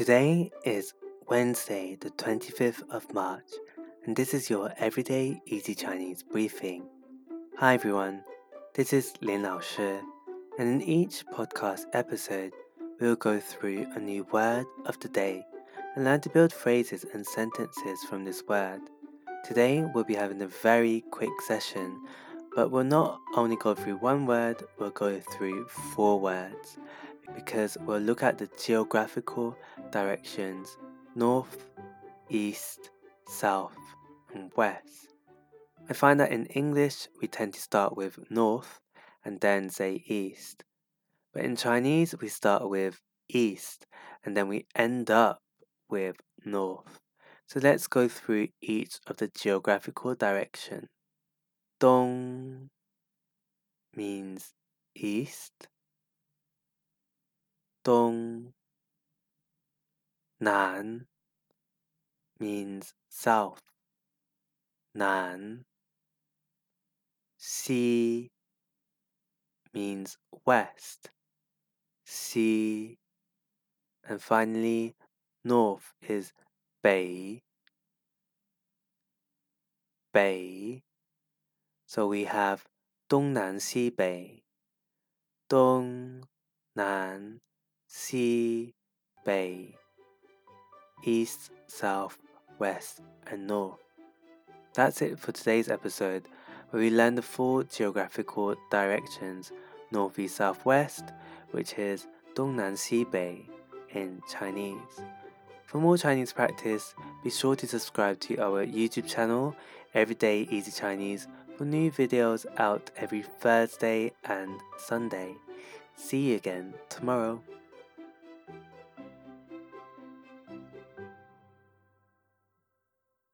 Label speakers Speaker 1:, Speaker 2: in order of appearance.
Speaker 1: Today is Wednesday, the 25th of March, and this is your Everyday Easy Chinese briefing. Hi everyone, this is Lin Lao Shi, and in each podcast episode, we'll go through a new word of the day and learn to build phrases and sentences from this word. Today, we'll be having a very quick session, but we'll not only go through one word, we'll go through four words because we'll look at the geographical directions north, east, south, and west. I find that in English we tend to start with north and then say east. But in Chinese we start with east and then we end up with north. So let's go through each of the geographical direction. Dong means east. 东 Nan means south. Nan Si means west. Si and finally north is Bei. Bei. So we have 东南西北。东南 sea, bay, east, south, west, and north. That's it for today's episode, where we learn the four geographical directions northeast, southwest, which is Dongnan in Chinese. For more Chinese practice, be sure to subscribe to our YouTube channel, Everyday Easy Chinese, for new videos out every Thursday and Sunday. See you again tomorrow.